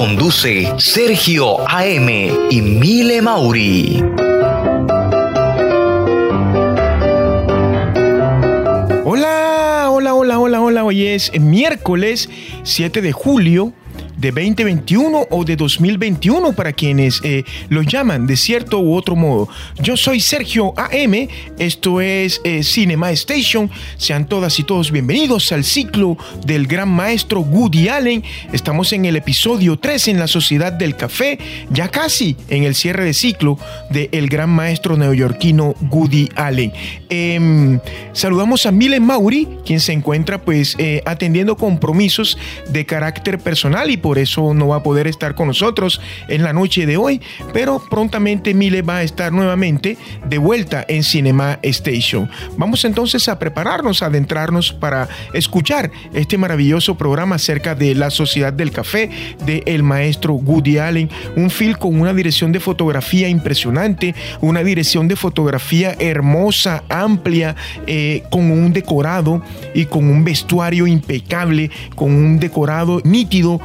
Conduce Sergio AM y Mile Mauri. Hola, hola, hola, hola, hola. Hoy es miércoles 7 de julio de 2021 o de 2021 para quienes eh, lo llaman de cierto u otro modo. Yo soy Sergio AM, esto es eh, Cinema Station. Sean todas y todos bienvenidos al ciclo del gran maestro Woody Allen. Estamos en el episodio 3 en la Sociedad del Café, ya casi en el cierre de ciclo del gran maestro neoyorquino Woody Allen. Em, saludamos a Milen Mauri, quien se encuentra pues eh, atendiendo compromisos de carácter personal y por eso no va a poder estar con nosotros en la noche de hoy, pero prontamente Mile va a estar nuevamente de vuelta en Cinema Station. Vamos entonces a prepararnos, a adentrarnos para escuchar este maravilloso programa acerca de la Sociedad del Café de el maestro Woody Allen, un film con una dirección de fotografía impresionante, una dirección de fotografía hermosa, amplia, eh, con un decorado y con un vestuario impecable, con un decorado nítido,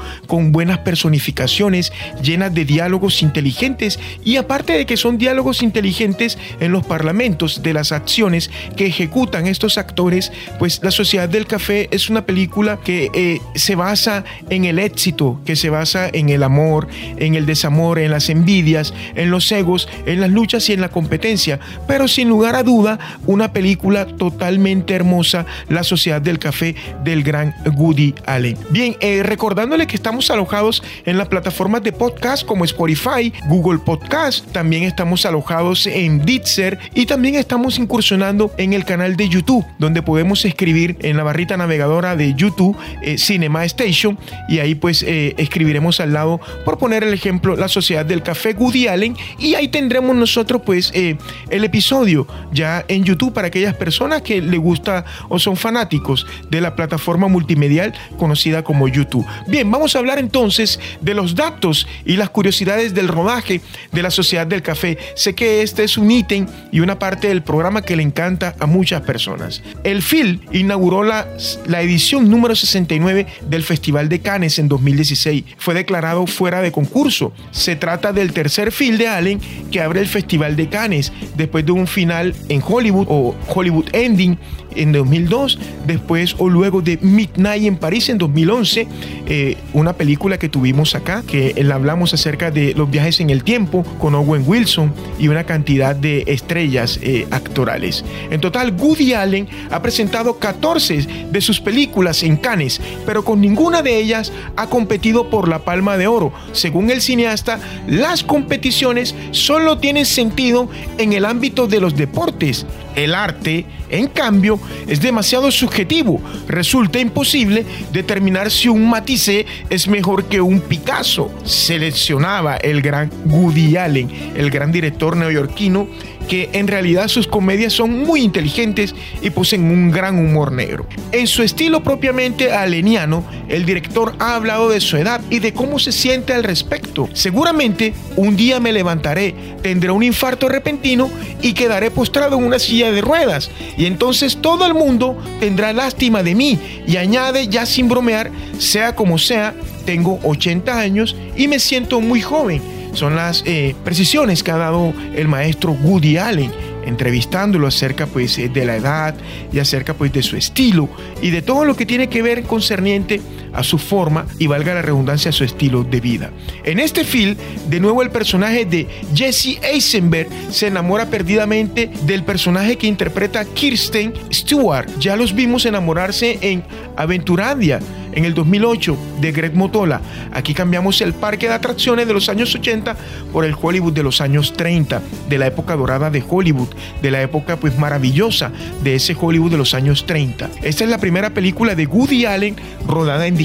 buenas personificaciones, llenas de diálogos inteligentes y aparte de que son diálogos inteligentes en los parlamentos de las acciones que ejecutan estos actores, pues La Sociedad del Café es una película que eh, se basa en el éxito, que se basa en el amor, en el desamor, en las envidias, en los egos, en las luchas y en la competencia, pero sin lugar a duda una película totalmente hermosa, La Sociedad del Café del gran Woody Allen. Bien, eh, recordándole que estamos alojados en las plataformas de podcast como Spotify, Google Podcast, también estamos alojados en Ditzer y también estamos incursionando en el canal de YouTube, donde podemos escribir en la barrita navegadora de YouTube eh, Cinema Station y ahí pues eh, escribiremos al lado, por poner el ejemplo, la Sociedad del Café Woody Allen y ahí tendremos nosotros pues eh, el episodio ya en YouTube para aquellas personas que le gusta o son fanáticos de la plataforma multimedial conocida como YouTube. Bien, vamos a hablar entonces de los datos y las curiosidades del rodaje de la Sociedad del Café. Sé que este es un ítem y una parte del programa que le encanta a muchas personas. El film inauguró la, la edición número 69 del Festival de Cannes en 2016. Fue declarado fuera de concurso. Se trata del tercer film de Allen que abre el Festival de Cannes después de un final en Hollywood o Hollywood Ending en 2002, después o luego de Midnight en París en 2011, eh, una que tuvimos acá, que la hablamos acerca de los viajes en el tiempo con Owen Wilson y una cantidad de estrellas eh, actorales. En total, Woody Allen ha presentado 14 de sus películas en Cannes, pero con ninguna de ellas ha competido por la Palma de Oro. Según el cineasta, las competiciones solo tienen sentido en el ámbito de los deportes. El arte, en cambio, es demasiado subjetivo. Resulta imposible determinar si un Matisse es mejor que un Picasso. Seleccionaba el gran Woody Allen, el gran director neoyorquino que en realidad sus comedias son muy inteligentes y poseen un gran humor negro. En su estilo propiamente aleniano, el director ha hablado de su edad y de cómo se siente al respecto. Seguramente un día me levantaré, tendré un infarto repentino y quedaré postrado en una silla de ruedas. Y entonces todo el mundo tendrá lástima de mí. Y añade, ya sin bromear, sea como sea, tengo 80 años y me siento muy joven. Son las eh, precisiones que ha dado el maestro Woody Allen entrevistándolo acerca pues eh, de la edad y acerca pues de su estilo y de todo lo que tiene que ver concerniente a su forma y valga la redundancia a su estilo de vida. En este film, de nuevo el personaje de Jesse Eisenberg se enamora perdidamente del personaje que interpreta Kirsten Stewart. Ya los vimos enamorarse en Aventurandia en el 2008 de Greg Motola. Aquí cambiamos el parque de atracciones de los años 80 por el Hollywood de los años 30, de la época dorada de Hollywood, de la época pues maravillosa de ese Hollywood de los años 30. Esta es la primera película de Woody Allen rodada en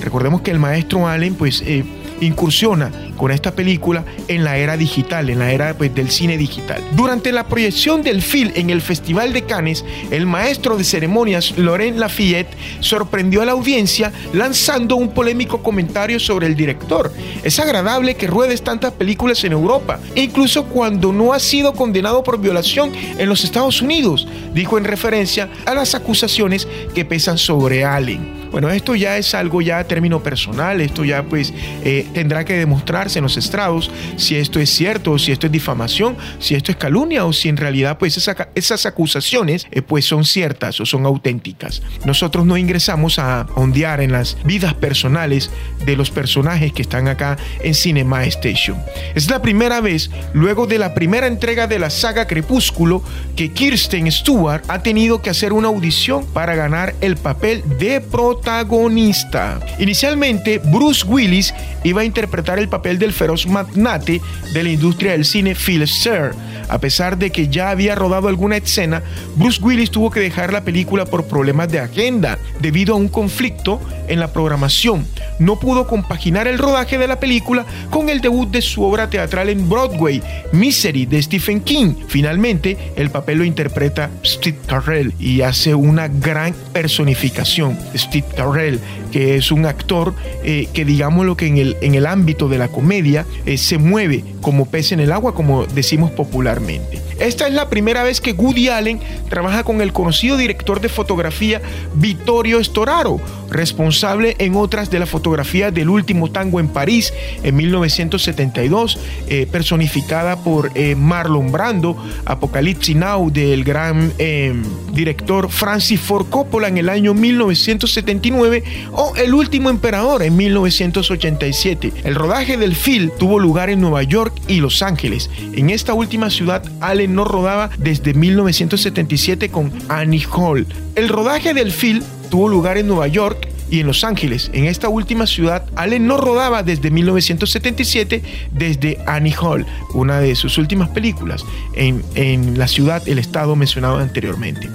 Recordemos que el maestro Allen pues eh, incursiona con esta película en la era digital, en la era pues, del cine digital. Durante la proyección del film en el Festival de Cannes, el maestro de ceremonias Laurent Lafayette sorprendió a la audiencia lanzando un polémico comentario sobre el director. Es agradable que ruedes tantas películas en Europa, incluso cuando no ha sido condenado por violación en los Estados Unidos, dijo en referencia a las acusaciones que pesan sobre Allen. Bueno, esto ya es algo ya a término personal, esto ya pues eh, tendrá que demostrarse en los estrados si esto es cierto, si esto es difamación, si esto es calumnia o si en realidad pues esas acusaciones eh, pues son ciertas o son auténticas. Nosotros no ingresamos a ondear en las vidas personales de los personajes que están acá en Cinema Station. Es la primera vez, luego de la primera entrega de la saga Crepúsculo, que Kirsten Stewart ha tenido que hacer una audición para ganar el papel de protagonista protagonista. Inicialmente, Bruce Willis iba a interpretar el papel del feroz magnate de la industria del cine Phil Sir. A pesar de que ya había rodado alguna escena, Bruce Willis tuvo que dejar la película por problemas de agenda debido a un conflicto en la programación. No pudo compaginar el rodaje de la película con el debut de su obra teatral en Broadway, Misery de Stephen King. Finalmente, el papel lo interpreta Steve Carell y hace una gran personificación. Steve Carell, que es un actor eh, que digamos lo que en el, en el ámbito de la comedia eh, se mueve como pez en el agua, como decimos popularmente. Esta es la primera vez que Woody Allen trabaja con el conocido director de fotografía Vittorio Storaro, responsable en otras de la fotografía del último tango en París en 1972, eh, personificada por eh, Marlon Brando, Apocalypse Now del gran eh, director Francis Ford Coppola en el año 1979 o El último emperador en 1987. El rodaje del film tuvo lugar en Nueva York y Los Ángeles. En esta última ciudad, Allen no rodaba desde 1977 con Annie Hall. El rodaje del film tuvo lugar en Nueva York y en Los Ángeles. En esta última ciudad, Allen no rodaba desde 1977 desde Annie Hall, una de sus últimas películas, en, en la ciudad, el estado mencionado anteriormente.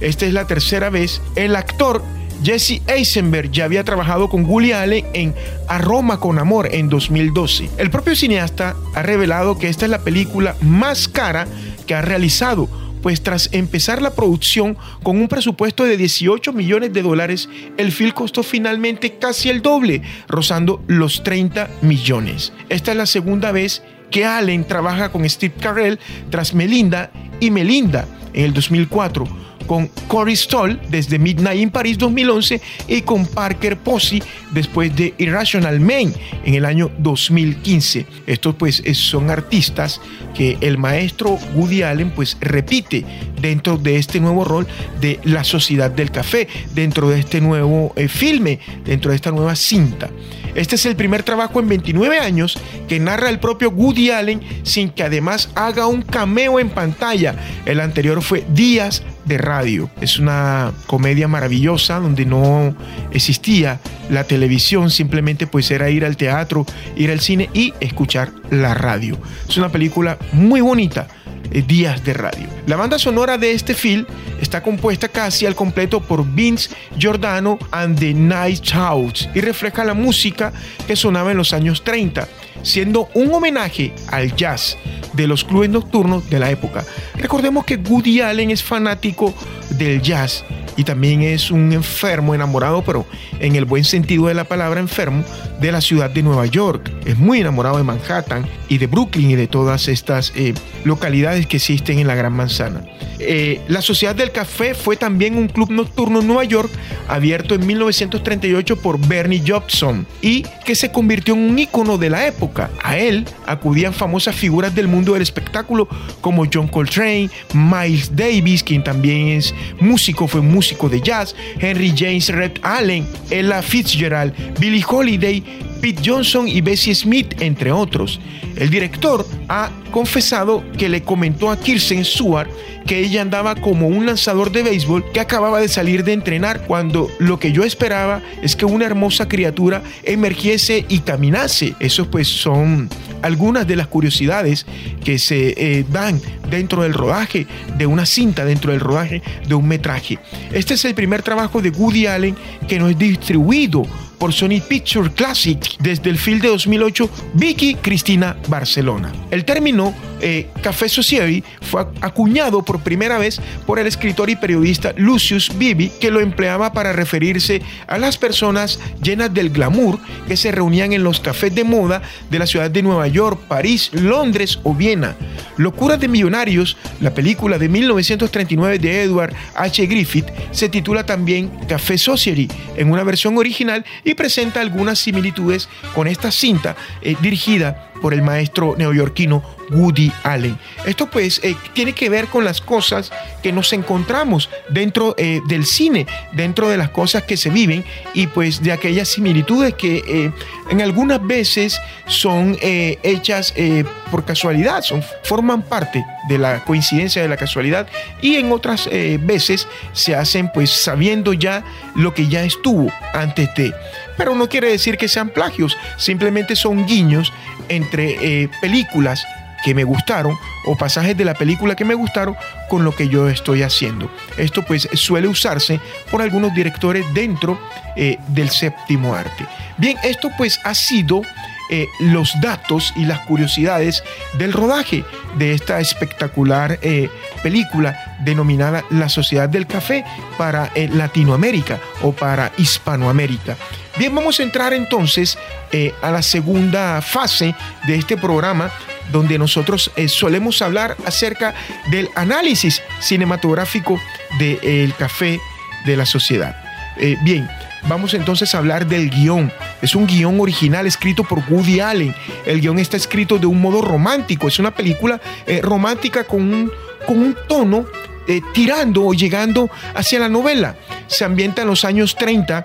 Esta es la tercera vez. El actor Jesse Eisenberg ya había trabajado con Woody Allen en A Roma con Amor en 2012. El propio cineasta ha revelado que esta es la película más cara que ha realizado, pues tras empezar la producción con un presupuesto de 18 millones de dólares, el film costó finalmente casi el doble, rozando los 30 millones. Esta es la segunda vez que Allen trabaja con Steve Carell tras Melinda y Melinda en el 2004 con Cory Stoll desde Midnight in Paris 2011 y con Parker Posey después de Irrational Man en el año 2015. Estos pues son artistas que el maestro Woody Allen pues repite dentro de este nuevo rol de la sociedad del café, dentro de este nuevo eh, filme, dentro de esta nueva cinta. Este es el primer trabajo en 29 años que narra el propio Woody Allen sin que además haga un cameo en pantalla. El anterior fue Días de Radio. Es una comedia maravillosa donde no existía la televisión, simplemente pues era ir al teatro, ir al cine y escuchar la radio. Es una película muy bonita días de radio. La banda sonora de este film está compuesta casi al completo por Vince Giordano and the Night House y refleja la música que sonaba en los años 30, siendo un homenaje al jazz de los clubes nocturnos de la época. Recordemos que Woody Allen es fanático del jazz y también es un enfermo enamorado, pero en el buen sentido de la palabra enfermo, de la ciudad de Nueva York. Es muy enamorado de Manhattan y de Brooklyn y de todas estas eh, localidades que existen en la Gran Manzana. Eh, la Sociedad del Café fue también un club nocturno en Nueva York, abierto en 1938 por Bernie Jobson y que se convirtió en un ícono de la época. A él acudían famosas figuras del mundo del espectáculo como John Coltrane, Miles Davis, quien también es músico, fue músico de jazz, Henry James Red Allen, Ella Fitzgerald, Billie Holiday, Pete Johnson y Bessie Smith, entre otros. El director ha confesado que le comentó a Kirsten Stewart que ella andaba como un lanzador de béisbol que acababa de salir de entrenar cuando lo que yo esperaba es que una hermosa criatura emergiese y caminase. Eso pues son algunas de las curiosidades que se eh, dan dentro del rodaje de una cinta, dentro del rodaje de un metraje. Este es el primer trabajo de Woody Allen que no es distribuido por Sony Picture Classic desde el film de 2008 Vicky Cristina Barcelona. El término eh, Café Society fue acuñado por primera vez por el escritor y periodista Lucius Bibi, que lo empleaba para referirse a las personas llenas del glamour que se reunían en los cafés de moda de la ciudad de Nueva York, París, Londres o Viena. Locuras de Millonarios, la película de 1939 de Edward H. Griffith, se titula también Café Society en una versión original y presenta algunas similitudes con esta cinta eh, dirigida por el maestro neoyorquino Woody Allen. Esto pues eh, tiene que ver con las cosas que nos encontramos dentro eh, del cine, dentro de las cosas que se viven y pues de aquellas similitudes que eh, en algunas veces son hechas por casualidad, son, forman parte de la coincidencia de la casualidad y en otras veces se hacen pues sabiendo ya lo que ya estuvo antes de. Pero no quiere decir que sean plagios, simplemente son guiños entre películas que me gustaron o pasajes de la película que me gustaron con lo que yo estoy haciendo. Esto pues suele usarse por algunos directores dentro eh, del séptimo arte. Bien, esto pues ha sido eh, los datos y las curiosidades del rodaje de esta espectacular eh, película denominada La Sociedad del Café para Latinoamérica o para Hispanoamérica. Bien, vamos a entrar entonces a la segunda fase de este programa donde nosotros eh, solemos hablar acerca del análisis cinematográfico del café de la sociedad. Eh, bien, vamos entonces a hablar del guion. Es un guion original escrito por Woody Allen. El guion está escrito de un modo romántico. Es una película eh, romántica con un, con un tono tirando o llegando hacia la novela. Se ambienta en los años 30.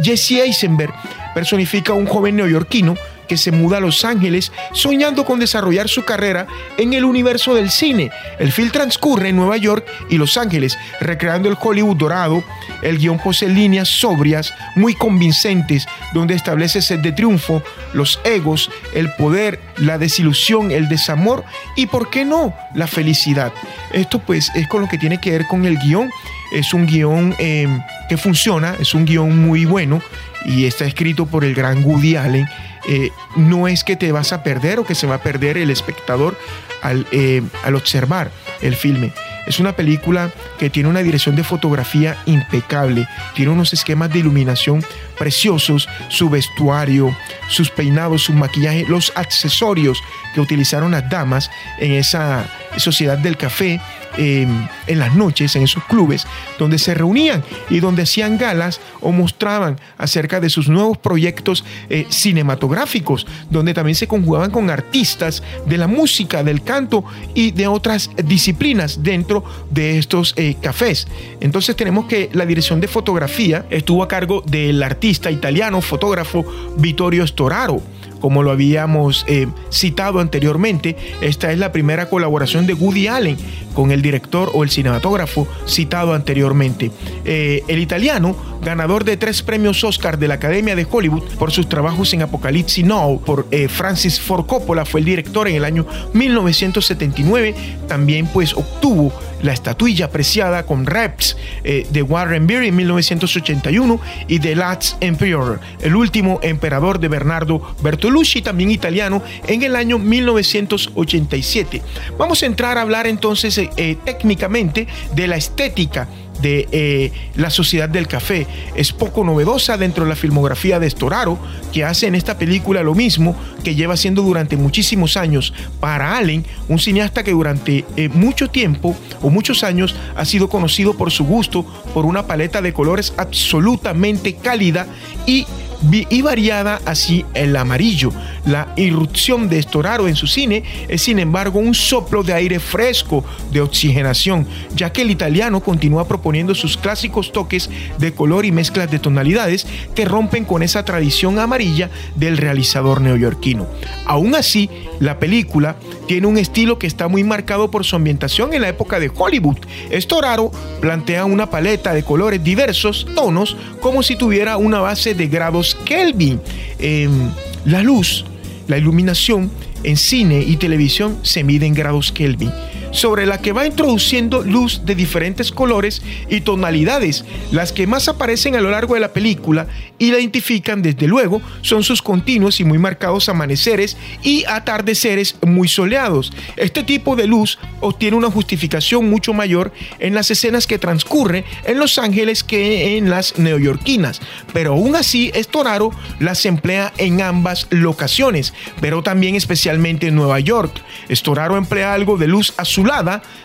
Jesse Eisenberg personifica a un joven neoyorquino que se muda a Los Ángeles soñando con desarrollar su carrera en el universo del cine. El film transcurre en Nueva York y Los Ángeles, recreando el Hollywood dorado. El guion posee líneas sobrias, muy convincentes, donde establece set de triunfo, los egos, el poder, la desilusión, el desamor y, ¿por qué no?, la felicidad. Esto pues es con lo que tiene que ver con el guion. Es un guion eh, que funciona, es un guion muy bueno y está escrito por el gran Woody Allen eh, no es que te vas a perder o que se va a perder el espectador al, eh, al observar el filme. Es una película que tiene una dirección de fotografía impecable, tiene unos esquemas de iluminación preciosos, su vestuario, sus peinados, su maquillaje, los accesorios que utilizaron las damas en esa sociedad del café en las noches, en esos clubes, donde se reunían y donde hacían galas o mostraban acerca de sus nuevos proyectos eh, cinematográficos, donde también se conjugaban con artistas de la música, del canto y de otras disciplinas dentro de estos eh, cafés. Entonces tenemos que la dirección de fotografía estuvo a cargo del artista italiano, fotógrafo Vittorio Storaro como lo habíamos eh, citado anteriormente, esta es la primera colaboración de Woody Allen con el director o el cinematógrafo citado anteriormente. Eh, el italiano, ganador de tres premios Oscar de la Academia de Hollywood por sus trabajos en Apocalipsis Now por eh, Francis Ford Coppola, fue el director en el año 1979. También pues obtuvo La estatuilla apreciada con Reps eh, de Warren Beer en 1981 y The Last Emperor, el último emperador de Bernardo Bertolucci, también italiano, en el año 1987. Vamos a entrar a hablar entonces eh, eh, técnicamente de la estética de eh, la Sociedad del Café. Es poco novedosa dentro de la filmografía de Storaro, que hace en esta película lo mismo que lleva haciendo durante muchísimos años para Allen, un cineasta que durante eh, mucho tiempo o muchos años ha sido conocido por su gusto por una paleta de colores absolutamente cálida y y variada así el amarillo. La irrupción de Storaro en su cine es sin embargo un soplo de aire fresco de oxigenación, ya que el italiano continúa proponiendo sus clásicos toques de color y mezclas de tonalidades que rompen con esa tradición amarilla del realizador neoyorquino. Aún así, la película tiene un estilo que está muy marcado por su ambientación en la época de Hollywood. Storaro plantea una paleta de colores diversos, tonos, como si tuviera una base de grados Kelvin. Em, la luz, la iluminación en cine y televisión se mide en grados Kelvin sobre la que va introduciendo luz de diferentes colores y tonalidades. Las que más aparecen a lo largo de la película y la identifican desde luego son sus continuos y muy marcados amaneceres y atardeceres muy soleados. Este tipo de luz obtiene una justificación mucho mayor en las escenas que transcurre en Los Ángeles que en las neoyorquinas, pero aún así Estoraro las emplea en ambas locaciones, pero también especialmente en Nueva York. Estoraro emplea algo de luz azul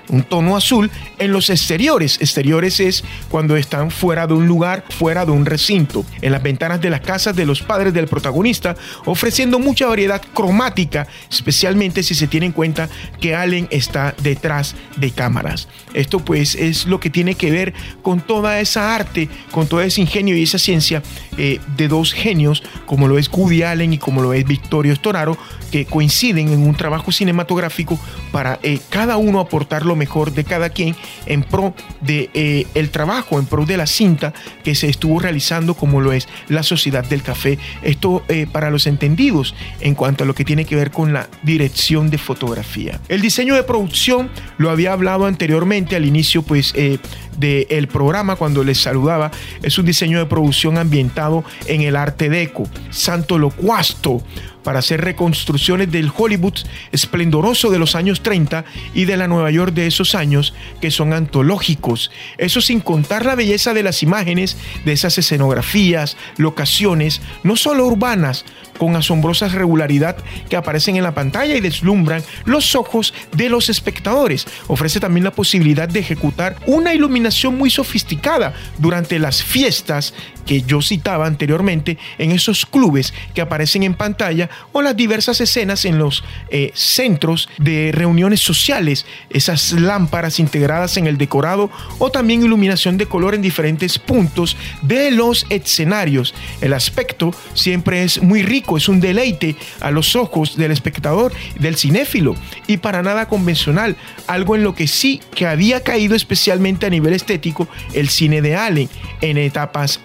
un tono azul, en los exteriores. Exteriores es cuando están fuera de un lugar, fuera de un recinto, en las ventanas de las casas de los padres del protagonista, ofreciendo mucha variedad cromática, especialmente si se tiene en cuenta que Allen está detrás de cámaras. Esto pues es lo que tiene que ver con toda esa arte, con todo ese ingenio y esa ciencia eh, de dos genios, como lo es Woody Allen y como lo es Victorio Storaro, que coinciden en un trabajo cinematográfico para eh, cada uno aportar lo mejor de cada quien en pro de eh, el trabajo, en pro de la cinta que se estuvo realizando como lo es la Sociedad del Café. Esto eh, para los entendidos en cuanto a lo que tiene que ver con la dirección de fotografía. El diseño de producción lo había hablado anteriormente al inicio pues del programa cuando les saludaba. Es un diseño de producción ambientado en el arte deco. Santo Locuasto para hacer reconstrucciones del Hollywood esplendoroso de los años 30 y de la Nueva York de esos años que son antológicos. Eso sin contar la belleza de las imágenes, de esas escenografías, locaciones, no solo urbanas, con asombrosa regularidad que aparecen en la pantalla y deslumbran los ojos de los espectadores. Ofrece también la posibilidad de ejecutar una iluminación muy sofisticada durante las fiestas que yo citaba anteriormente en esos clubes que aparecen en pantalla o las diversas escenas en los eh, centros de reuniones sociales, esas lámparas integradas en el decorado o también iluminación de color en diferentes puntos de los escenarios. El aspecto siempre es muy rico es un deleite a los ojos del espectador, del cinéfilo, y para nada convencional, algo en lo que sí que había caído especialmente a nivel estético el cine de Allen en etapas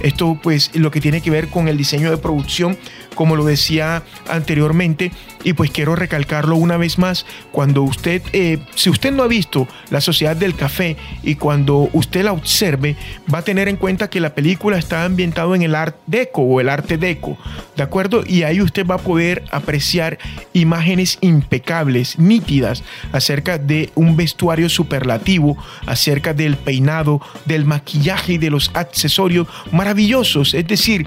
Esto pues lo que tiene que ver con el diseño de producción como lo decía anteriormente, y pues quiero recalcarlo una vez más, cuando usted, eh, si usted no ha visto La Sociedad del Café y cuando usted la observe, va a tener en cuenta que la película está ambientada en el Art Deco o el arte deco, ¿de acuerdo? Y ahí usted va a poder apreciar imágenes impecables, nítidas, acerca de un vestuario superlativo, acerca del peinado, del maquillaje y de los accesorios maravillosos, es decir,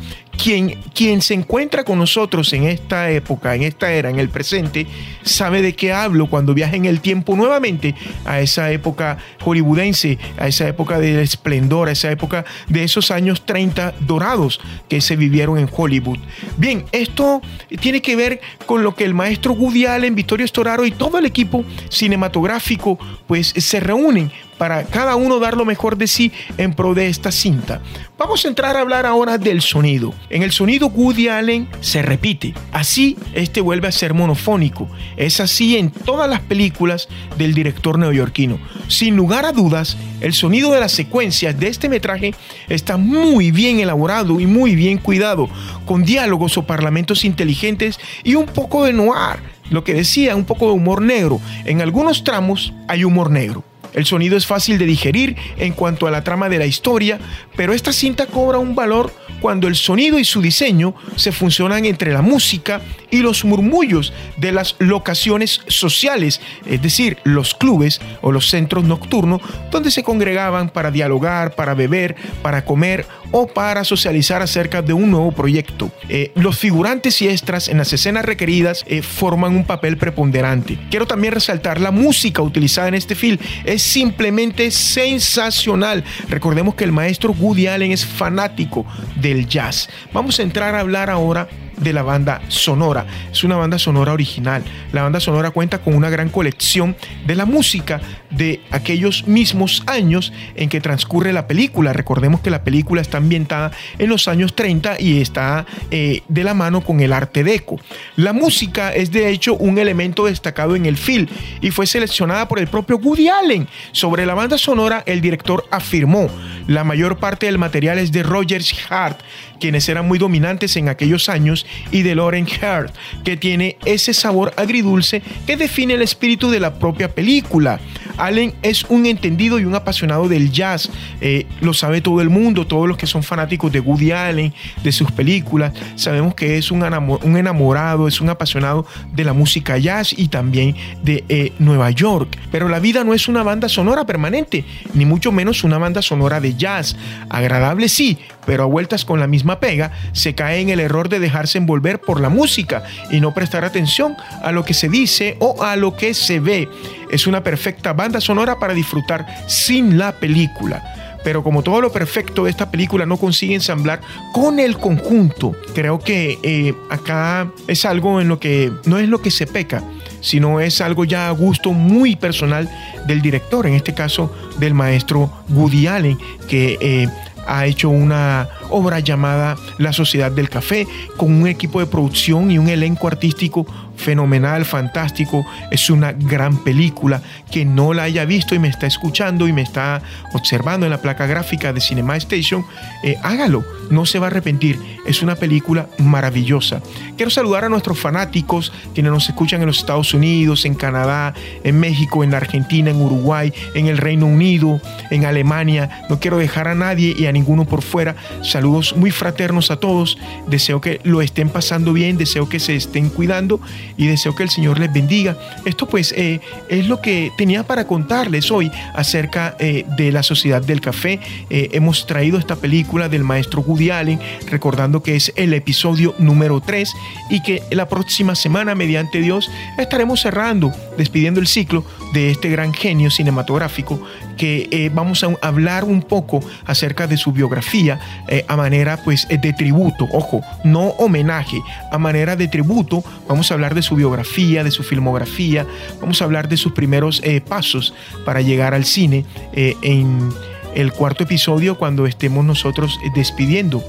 quien, se encuentra con nosotros en esta época, en esta era, en el presente, sabe de qué hablo cuando viaja en el tiempo nuevamente a esa época hollywoodense, a esa época del esplendor, a esa época de esos años 30 dorados que se vivieron en Hollywood. Bien, esto tiene que ver con lo que el maestro Woody Allen, Vittorio Storaro y todo el equipo cinematográfico pues se reúnen para cada uno dar lo mejor de sí en pro de esta cinta. Vamos a entrar a hablar ahora del sonido. En el sonido Woody Allen se repite. Así, este vuelve a ser monofónico. Es así en todas las películas del director neoyorquino. Sin lugar a dudas, el sonido de las secuencias de este metraje está muy bien elaborado y muy bien cuidado, con diálogos o parlamentos inteligentes y un poco de noir lo que decía, un poco de humor negro. En algunos tramos hay humor negro. El sonido es fácil de digerir en cuanto a la trama de la historia, pero esta cinta cobra un valor cuando el sonido y su diseño se funcionan entre la música y los murmullos de las locaciones sociales, es decir, los clubes o los centros nocturnos donde se congregaban para dialogar, para beber, para comer o para socializar acerca de un nuevo proyecto. Eh, los figurantes y extras en las escenas requeridas eh, forman un papel preponderante. Quiero también resaltar la música utilizada en este film. Es simplemente sensacional. Recordemos que el maestro Woody Allen es fanático del jazz. Vamos a entrar a hablar ahora de la banda sonora. Es una banda sonora original. La banda sonora cuenta con una gran colección de la música de aquellos mismos años en que transcurre la película. Recordemos que la película está ambientada en los años 30 y está eh, de la mano con el arte deco. La música es de hecho un elemento destacado en el film y fue seleccionada por el propio Woody Allen. Sobre la banda sonora, el director afirmó, la mayor parte del material es de Rogers Hart, quienes eran muy dominantes en aquellos años, y de Lauren Hart, que tiene ese sabor agridulce que define el espíritu de la propia película. Allen es un entendido y un apasionado del jazz, eh, lo sabe todo el mundo, todos los que son fanáticos de Woody Allen, de sus películas, sabemos que es un, enamorado, es un apasionado de la música jazz y también de eh, Nueva York. Pero la vida no es una banda sonora permanente, ni mucho menos una banda sonora de jazz. Agradable sí, pero a vueltas con la misma pega, se cae en el error de dejarse envolver por la música y no prestar atención a lo que se dice o a lo que se ve. Es una perfecta banda sonora para disfrutar sin la película pero como todo lo perfecto de esta película no consigue ensamblar con el conjunto, creo que eh, acá es algo en lo que no es lo que se peca, sino es algo ya a gusto muy personal del director, en este caso del maestro Woody Allen, que eh, ha hecho una obra llamada La Sociedad del Café, con un equipo de producción y un elenco artístico fenomenal, fantástico. Es una gran película. Que no la haya visto y me está escuchando y me está observando en la placa gráfica de Cinema Station, eh, hágalo, no se va a arrepentir. Es una película maravillosa. Quiero saludar a nuestros fanáticos quienes nos escuchan en los Estados Unidos, en Canadá, en México, en Argentina, en Uruguay, en el Reino Unido, en Alemania. No quiero dejar a nadie y a ninguno por fuera. Saludos muy fraternos a todos. Deseo que lo estén pasando bien, deseo que se estén cuidando y deseo que el Señor les bendiga. Esto pues eh, es lo que tenía para contarles hoy acerca eh, de la Sociedad del Café. Eh, hemos traído esta película del maestro Woody Allen, recordando que es el episodio número 3 y que la próxima semana, mediante Dios, estaremos cerrando, despidiendo el ciclo de este gran genio cinematográfico que vamos a hablar un poco acerca de su biografía a manera pues de tributo, ojo, no homenaje, a manera de tributo vamos a hablar de su biografía, de su filmografía, vamos a hablar de sus primeros eh, pasos para llegar al cine eh, en el cuarto episodio cuando estemos nosotros eh, despidiendo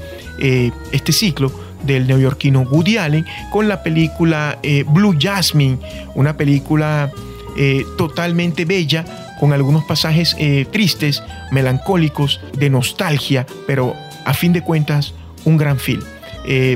este ciclo del neoyorquino Woody Allen con la película Blue Jasmine, una película totalmente bella con algunos pasajes tristes, melancólicos, de nostalgia, pero a fin de cuentas un gran film.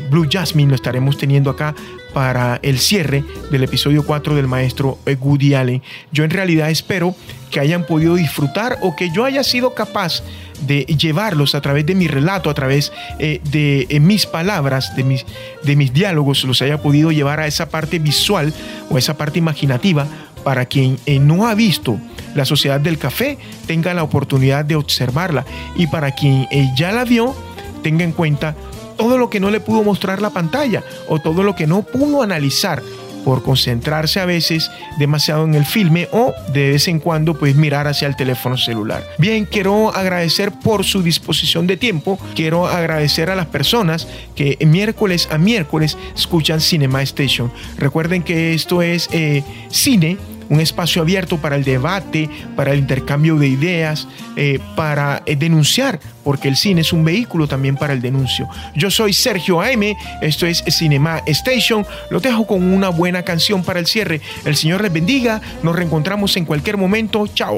Blue Jasmine lo estaremos teniendo acá para el cierre del episodio 4 del maestro Woody Allen. Yo en realidad espero que hayan podido disfrutar o que yo haya sido capaz de llevarlos a través de mi relato, a través eh, de eh, mis palabras, de mis, de mis diálogos, los haya podido llevar a esa parte visual o esa parte imaginativa para quien eh, no ha visto la sociedad del café tenga la oportunidad de observarla y para quien ya la vio tenga en cuenta todo lo que no le pudo mostrar la pantalla o todo lo que no pudo analizar por concentrarse a veces demasiado en el filme o de vez en cuando pues mirar hacia el teléfono celular. Bien, quiero agradecer por su disposición de tiempo, quiero agradecer a las personas que miércoles a miércoles escuchan Cinema Station. Recuerden que esto es eh, cine un espacio abierto para el debate, para el intercambio de ideas, eh, para eh, denunciar, porque el cine es un vehículo también para el denuncio. Yo soy Sergio AM, esto es Cinema Station, lo dejo con una buena canción para el cierre. El Señor les bendiga, nos reencontramos en cualquier momento, chao.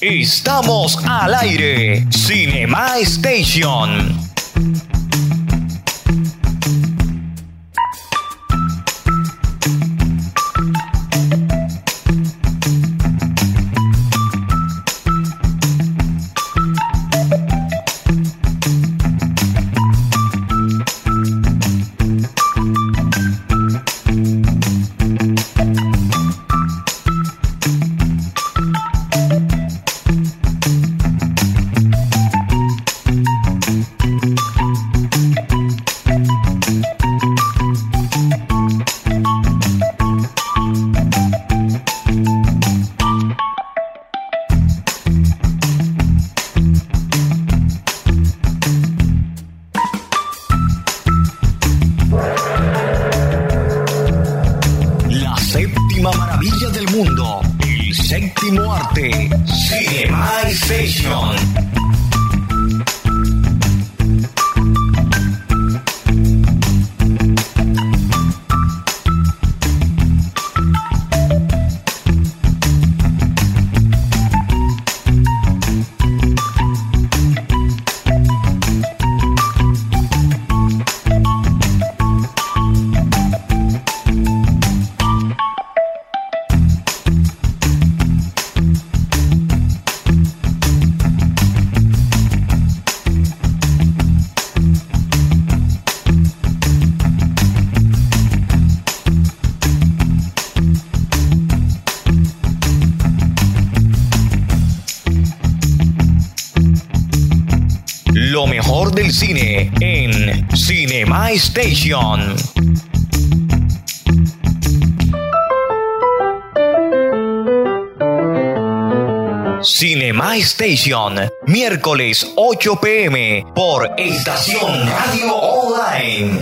Estamos al aire, Cinema Station. maravilla del mundo, el séptimo arte, Cinema Station. Lo mejor del cine en Cinema Station. Cinema Station, miércoles 8 pm por Estación Radio Online.